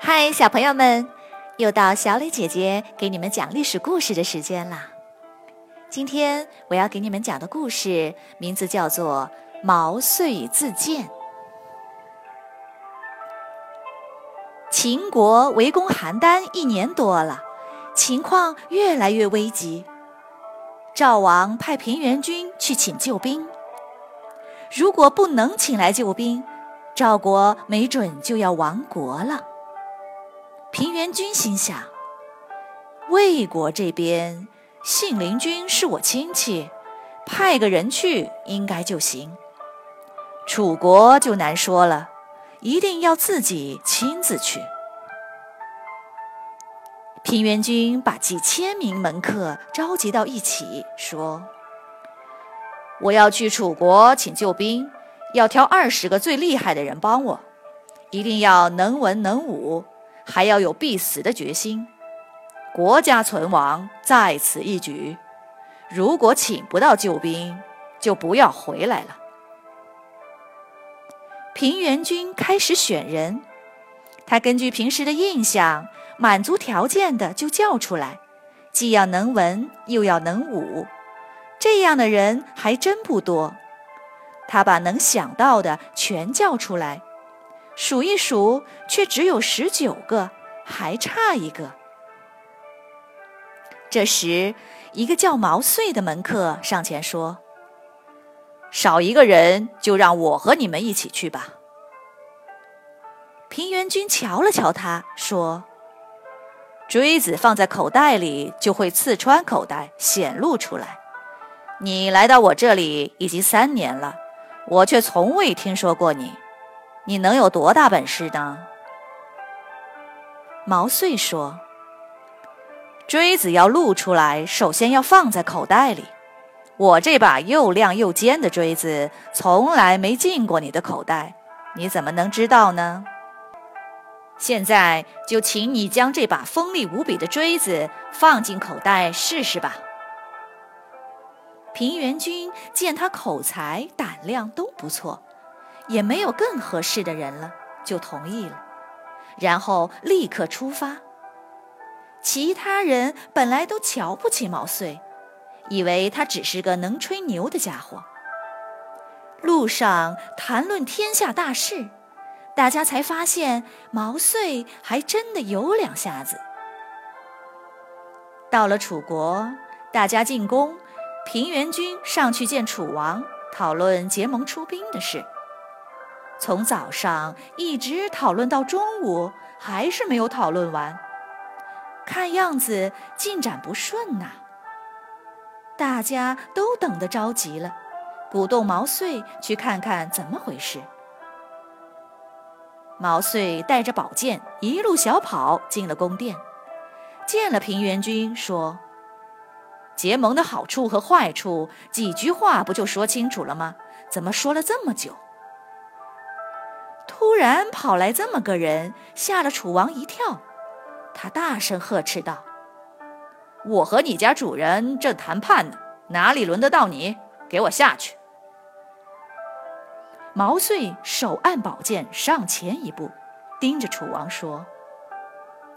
嗨，小朋友们，又到小磊姐姐给你们讲历史故事的时间啦！今天我要给你们讲的故事名字叫做《毛遂自荐》。秦国围攻邯郸一年多了，情况越来越危急。赵王派平原君去请救兵，如果不能请来救兵，赵国没准就要亡国了。平原君心想：魏国这边信陵君是我亲戚，派个人去应该就行。楚国就难说了。一定要自己亲自去。平原君把几千名门客召集到一起，说：“我要去楚国请救兵，要挑二十个最厉害的人帮我，一定要能文能武，还要有必死的决心。国家存亡在此一举，如果请不到救兵，就不要回来了。”平原君开始选人，他根据平时的印象，满足条件的就叫出来，既要能文又要能武，这样的人还真不多。他把能想到的全叫出来，数一数，却只有十九个，还差一个。这时，一个叫毛遂的门客上前说。少一个人，就让我和你们一起去吧。平原君瞧了瞧他，说：“锥子放在口袋里，就会刺穿口袋，显露出来。你来到我这里已经三年了，我却从未听说过你。你能有多大本事呢？”毛遂说：“锥子要露出来，首先要放在口袋里。”我这把又亮又尖的锥子从来没进过你的口袋，你怎么能知道呢？现在就请你将这把锋利无比的锥子放进口袋试试吧。平原君见他口才、胆量都不错，也没有更合适的人了，就同意了，然后立刻出发。其他人本来都瞧不起毛遂。以为他只是个能吹牛的家伙。路上谈论天下大事，大家才发现毛遂还真的有两下子。到了楚国，大家进宫，平原君上去见楚王，讨论结盟出兵的事。从早上一直讨论到中午，还是没有讨论完，看样子进展不顺呐。大家都等得着急了，鼓动毛遂去看看怎么回事。毛遂带着宝剑一路小跑进了宫殿，见了平原君，说：“结盟的好处和坏处，几句话不就说清楚了吗？怎么说了这么久？”突然跑来这么个人，吓了楚王一跳，他大声呵斥道。我和你家主人正谈判呢，哪里轮得到你？给我下去！毛遂手按宝剑上前一步，盯着楚王说：“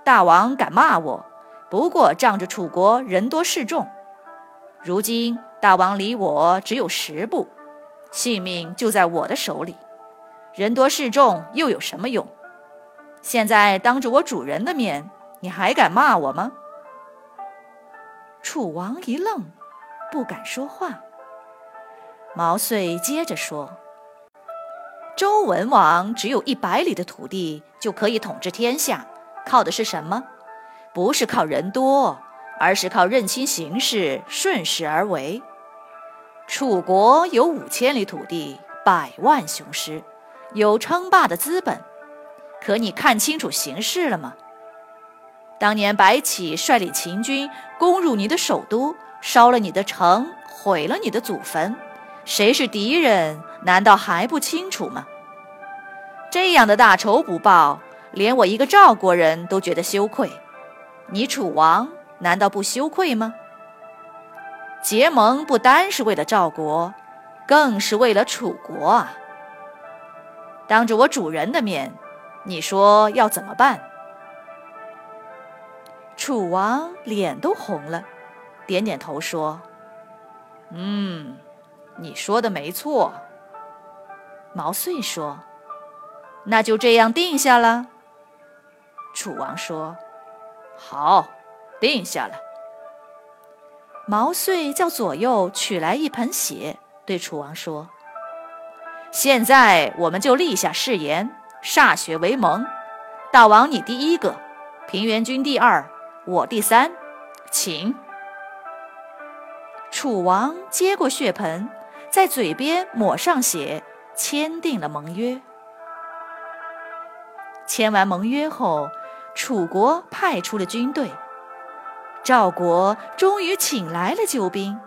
大王敢骂我，不过仗着楚国人多势众。如今大王离我只有十步，性命就在我的手里，人多势众又有什么用？现在当着我主人的面，你还敢骂我吗？”楚王一愣，不敢说话。毛遂接着说：“周文王只有一百里的土地就可以统治天下，靠的是什么？不是靠人多，而是靠认清形势，顺势而为。楚国有五千里土地，百万雄师，有称霸的资本。可你看清楚形势了吗？”当年白起率领秦军攻入你的首都，烧了你的城，毁了你的祖坟，谁是敌人？难道还不清楚吗？这样的大仇不报，连我一个赵国人都觉得羞愧，你楚王难道不羞愧吗？结盟不单是为了赵国，更是为了楚国啊！当着我主人的面，你说要怎么办？”楚王脸都红了，点点头说：“嗯，你说的没错。”毛遂说：“那就这样定下了。”楚王说：“好，定下了。”毛遂叫左右取来一盆血，对楚王说：“现在我们就立下誓言，歃血为盟。大王，你第一个，平原君第二，我第三，请。”楚王接过血盆，在嘴边抹上血。签订了盟约。签完盟约后，楚国派出了军队，赵国终于请来了救兵。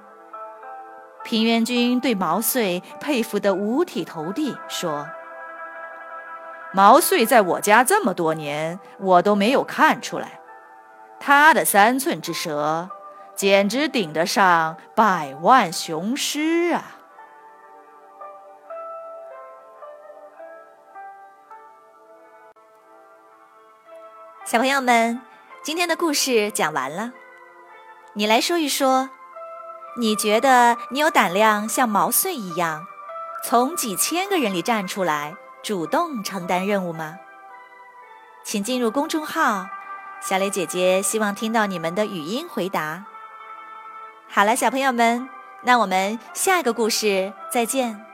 平原君对毛遂佩服得五体投地，说：“毛遂在我家这么多年，我都没有看出来，他的三寸之舌，简直顶得上百万雄师啊！”小朋友们，今天的故事讲完了。你来说一说，你觉得你有胆量像毛遂一样，从几千个人里站出来，主动承担任务吗？请进入公众号，小磊姐姐希望听到你们的语音回答。好了，小朋友们，那我们下一个故事再见。